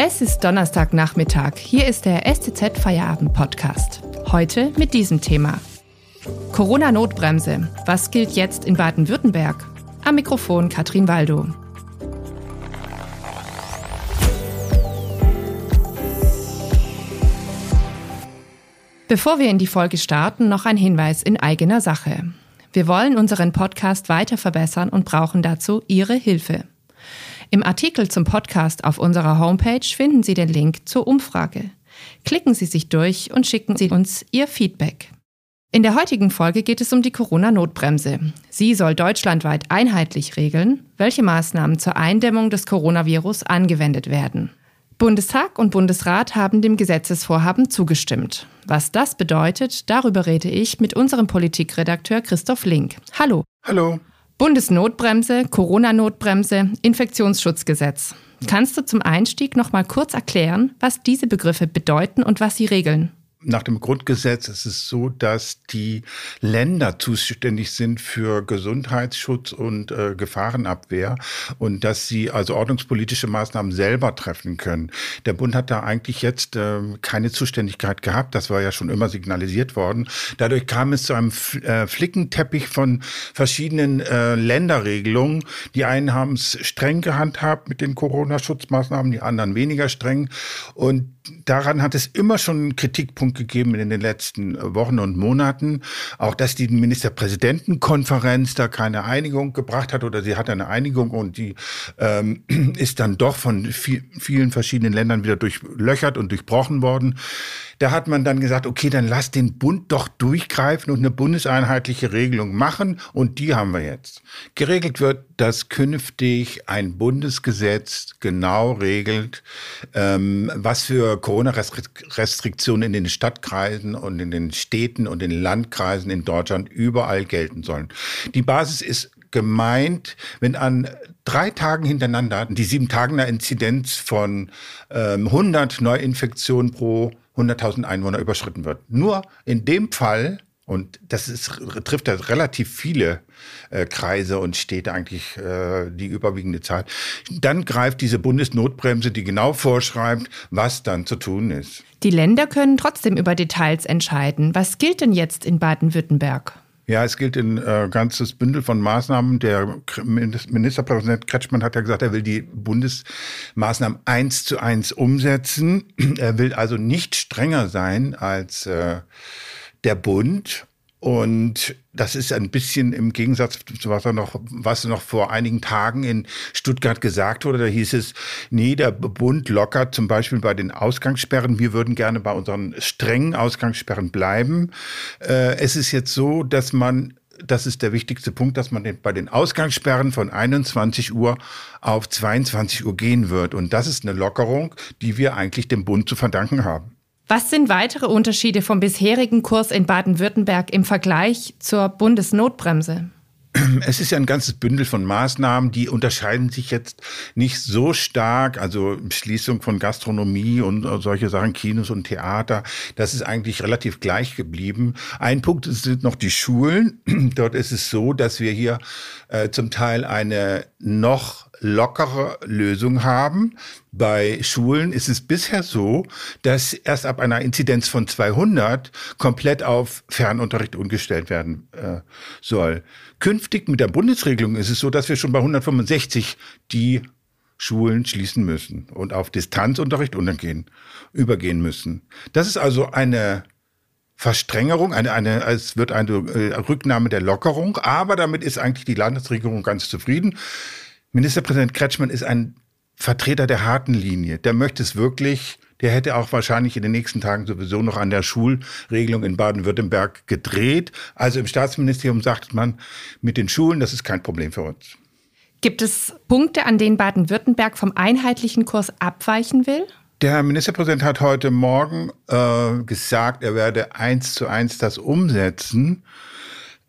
Es ist Donnerstagnachmittag. Hier ist der STZ Feierabend Podcast. Heute mit diesem Thema. Corona-Notbremse. Was gilt jetzt in Baden-Württemberg? Am Mikrofon Katrin Waldo. Bevor wir in die Folge starten, noch ein Hinweis in eigener Sache. Wir wollen unseren Podcast weiter verbessern und brauchen dazu Ihre Hilfe. Im Artikel zum Podcast auf unserer Homepage finden Sie den Link zur Umfrage. Klicken Sie sich durch und schicken Sie uns Ihr Feedback. In der heutigen Folge geht es um die Corona-Notbremse. Sie soll deutschlandweit einheitlich regeln, welche Maßnahmen zur Eindämmung des Coronavirus angewendet werden. Bundestag und Bundesrat haben dem Gesetzesvorhaben zugestimmt. Was das bedeutet, darüber rede ich mit unserem Politikredakteur Christoph Link. Hallo. Hallo. Bundesnotbremse, Corona-Notbremse, Infektionsschutzgesetz. Kannst du zum Einstieg noch mal kurz erklären, was diese Begriffe bedeuten und was sie regeln? Nach dem Grundgesetz ist es so, dass die Länder zuständig sind für Gesundheitsschutz und äh, Gefahrenabwehr und dass sie also ordnungspolitische Maßnahmen selber treffen können. Der Bund hat da eigentlich jetzt äh, keine Zuständigkeit gehabt. Das war ja schon immer signalisiert worden. Dadurch kam es zu einem äh, Flickenteppich von verschiedenen äh, Länderregelungen. Die einen haben es streng gehandhabt mit den Corona-Schutzmaßnahmen, die anderen weniger streng. Und daran hat es immer schon einen Kritikpunkt gegeben in den letzten Wochen und Monaten. Auch, dass die Ministerpräsidentenkonferenz da keine Einigung gebracht hat oder sie hat eine Einigung und die ähm, ist dann doch von viel, vielen verschiedenen Ländern wieder durchlöchert und durchbrochen worden. Da hat man dann gesagt, okay, dann lass den Bund doch durchgreifen und eine bundeseinheitliche Regelung machen. Und die haben wir jetzt. Geregelt wird, dass künftig ein Bundesgesetz genau regelt, ähm, was für Corona-Restriktionen in den Stadtkreisen und in den Städten und in den Landkreisen in Deutschland überall gelten sollen. Die Basis ist gemeint, wenn an drei Tagen hintereinander die sieben Tagen Inzidenz von ähm, 100 Neuinfektionen pro 100.000 Einwohner überschritten wird. Nur in dem Fall, und das ist, trifft ja relativ viele äh, Kreise und Städte eigentlich äh, die überwiegende Zahl, dann greift diese Bundesnotbremse, die genau vorschreibt, was dann zu tun ist. Die Länder können trotzdem über Details entscheiden. Was gilt denn jetzt in Baden-Württemberg? Ja, es gilt ein äh, ganzes Bündel von Maßnahmen. Der Ministerpräsident Kretschmann hat ja gesagt, er will die Bundesmaßnahmen eins zu eins umsetzen. Er will also nicht strenger sein als äh, der Bund. Und das ist ein bisschen im Gegensatz zu was er noch, was noch vor einigen Tagen in Stuttgart gesagt wurde. Da hieß es, nee, der Bund lockert zum Beispiel bei den Ausgangssperren. Wir würden gerne bei unseren strengen Ausgangssperren bleiben. Äh, es ist jetzt so, dass man das ist der wichtigste Punkt, dass man bei den Ausgangssperren von 21 Uhr auf 22 Uhr gehen wird. Und das ist eine Lockerung, die wir eigentlich dem Bund zu verdanken haben. Was sind weitere Unterschiede vom bisherigen Kurs in Baden-Württemberg im Vergleich zur Bundesnotbremse? Es ist ja ein ganzes Bündel von Maßnahmen, die unterscheiden sich jetzt nicht so stark. Also Schließung von Gastronomie und solche Sachen, Kinos und Theater, das ist eigentlich relativ gleich geblieben. Ein Punkt sind noch die Schulen. Dort ist es so, dass wir hier äh, zum Teil eine noch lockere Lösung haben. Bei Schulen ist es bisher so, dass erst ab einer Inzidenz von 200 komplett auf Fernunterricht umgestellt werden äh, soll. Künftig mit der Bundesregelung ist es so, dass wir schon bei 165 die Schulen schließen müssen und auf Distanzunterricht untergehen, übergehen müssen. Das ist also eine Verstrengerung, eine, eine, es wird eine äh, Rücknahme der Lockerung, aber damit ist eigentlich die Landesregierung ganz zufrieden. Ministerpräsident Kretschmann ist ein Vertreter der harten Linie. Der möchte es wirklich. Der hätte auch wahrscheinlich in den nächsten Tagen sowieso noch an der Schulregelung in Baden-Württemberg gedreht. Also im Staatsministerium sagt man, mit den Schulen, das ist kein Problem für uns. Gibt es Punkte, an denen Baden-Württemberg vom einheitlichen Kurs abweichen will? Der Ministerpräsident hat heute Morgen äh, gesagt, er werde eins zu eins das umsetzen.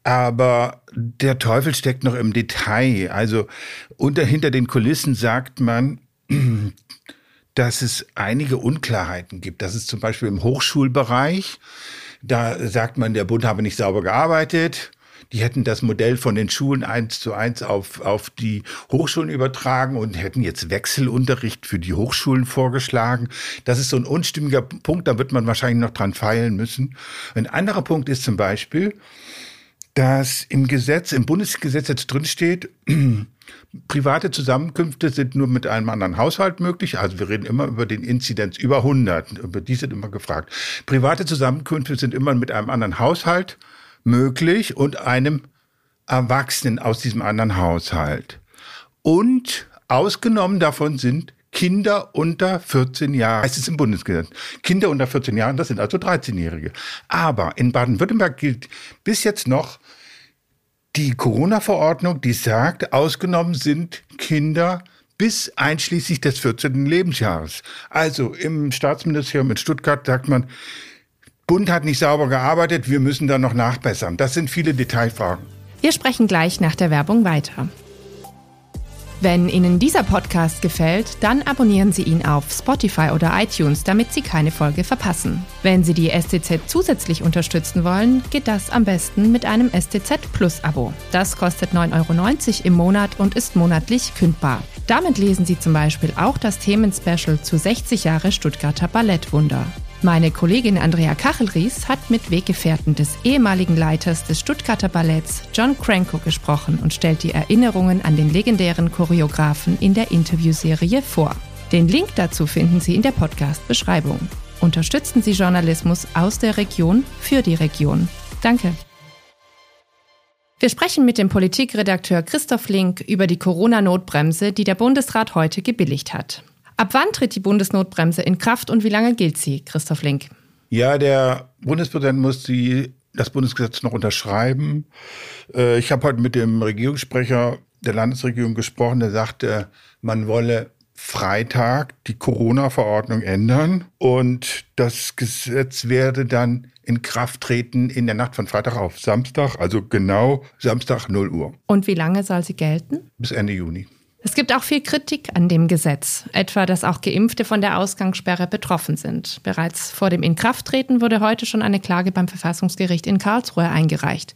Aber der Teufel steckt noch im Detail. Also unter, hinter den Kulissen sagt man, dass es einige Unklarheiten gibt. Das ist zum Beispiel im Hochschulbereich. Da sagt man, der Bund habe nicht sauber gearbeitet. die hätten das Modell von den Schulen eins zu eins auf, auf die Hochschulen übertragen und hätten jetzt Wechselunterricht für die Hochschulen vorgeschlagen. Das ist so ein unstimmiger Punkt, da wird man wahrscheinlich noch dran feilen müssen. Ein anderer Punkt ist zum Beispiel, dass im Gesetz, im Bundesgesetz jetzt drin steht, private Zusammenkünfte sind nur mit einem anderen Haushalt möglich. Also wir reden immer über den Inzidenz über 100. Über die sind immer gefragt. Private Zusammenkünfte sind immer mit einem anderen Haushalt möglich und einem Erwachsenen aus diesem anderen Haushalt. Und ausgenommen davon sind Kinder unter 14 Jahren, heißt es im Bundesgesetz. Kinder unter 14 Jahren, das sind also 13-Jährige. Aber in Baden-Württemberg gilt bis jetzt noch die Corona-Verordnung, die sagt, ausgenommen sind Kinder bis einschließlich des 14. Lebensjahres. Also im Staatsministerium in Stuttgart sagt man, Bund hat nicht sauber gearbeitet, wir müssen da noch nachbessern. Das sind viele Detailfragen. Wir sprechen gleich nach der Werbung weiter. Wenn Ihnen dieser Podcast gefällt, dann abonnieren Sie ihn auf Spotify oder iTunes, damit Sie keine Folge verpassen. Wenn Sie die STZ zusätzlich unterstützen wollen, geht das am besten mit einem STZ Plus Abo. Das kostet 9,90 Euro im Monat und ist monatlich kündbar. Damit lesen Sie zum Beispiel auch das Themenspecial zu 60 Jahre Stuttgarter Ballettwunder. Meine Kollegin Andrea Kachelries hat mit Weggefährten des ehemaligen Leiters des Stuttgarter Balletts John Cranko gesprochen und stellt die Erinnerungen an den legendären Choreografen in der Interviewserie vor. Den Link dazu finden Sie in der Podcast-Beschreibung. Unterstützen Sie Journalismus aus der Region für die Region. Danke. Wir sprechen mit dem Politikredakteur Christoph Link über die Corona-Notbremse, die der Bundesrat heute gebilligt hat. Ab wann tritt die Bundesnotbremse in Kraft und wie lange gilt sie, Christoph Link? Ja, der Bundespräsident muss die, das Bundesgesetz noch unterschreiben. Äh, ich habe heute mit dem Regierungssprecher der Landesregierung gesprochen, der sagte, man wolle Freitag die Corona-Verordnung ändern und das Gesetz werde dann in Kraft treten in der Nacht von Freitag auf Samstag, also genau Samstag 0 Uhr. Und wie lange soll sie gelten? Bis Ende Juni. Es gibt auch viel Kritik an dem Gesetz, etwa dass auch Geimpfte von der Ausgangssperre betroffen sind. Bereits vor dem Inkrafttreten wurde heute schon eine Klage beim Verfassungsgericht in Karlsruhe eingereicht.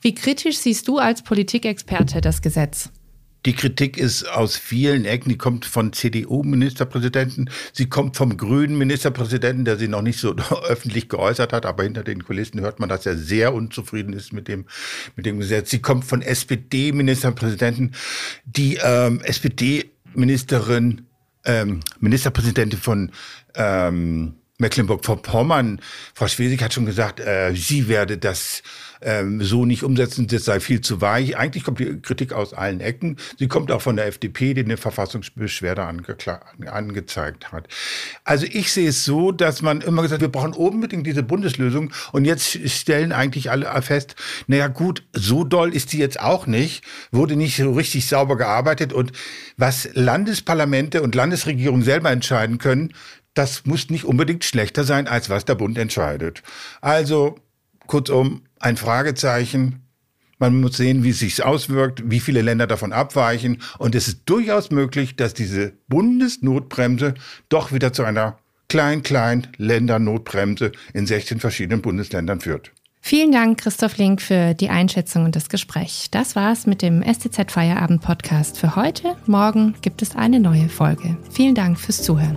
Wie kritisch siehst du als Politikexperte das Gesetz? Die Kritik ist aus vielen Ecken, die kommt von CDU-Ministerpräsidenten, sie kommt vom grünen Ministerpräsidenten, der sie noch nicht so öffentlich geäußert hat, aber hinter den Kulissen hört man, dass er sehr unzufrieden ist mit dem, mit dem Gesetz. Sie kommt von SPD-Ministerpräsidenten, die ähm, SPD-Ministerin, ähm, Ministerpräsidentin von ähm, Mecklenburg-Vorpommern, Frau Schwesig hat schon gesagt, äh, sie werde das ähm, so nicht umsetzen, das sei viel zu weich. Eigentlich kommt die Kritik aus allen Ecken. Sie kommt auch von der FDP, die eine Verfassungsbeschwerde angezeigt hat. Also ich sehe es so, dass man immer gesagt, wir brauchen unbedingt diese Bundeslösung und jetzt stellen eigentlich alle fest, naja gut, so doll ist die jetzt auch nicht, wurde nicht so richtig sauber gearbeitet und was Landesparlamente und Landesregierungen selber entscheiden können, das muss nicht unbedingt schlechter sein, als was der Bund entscheidet. Also kurzum, ein Fragezeichen. Man muss sehen, wie es sich auswirkt, wie viele Länder davon abweichen. Und es ist durchaus möglich, dass diese Bundesnotbremse doch wieder zu einer klein, klein Ländernotbremse in 16 verschiedenen Bundesländern führt. Vielen Dank, Christoph Link, für die Einschätzung und das Gespräch. Das war's mit dem STZ Feierabend Podcast für heute. Morgen gibt es eine neue Folge. Vielen Dank fürs Zuhören.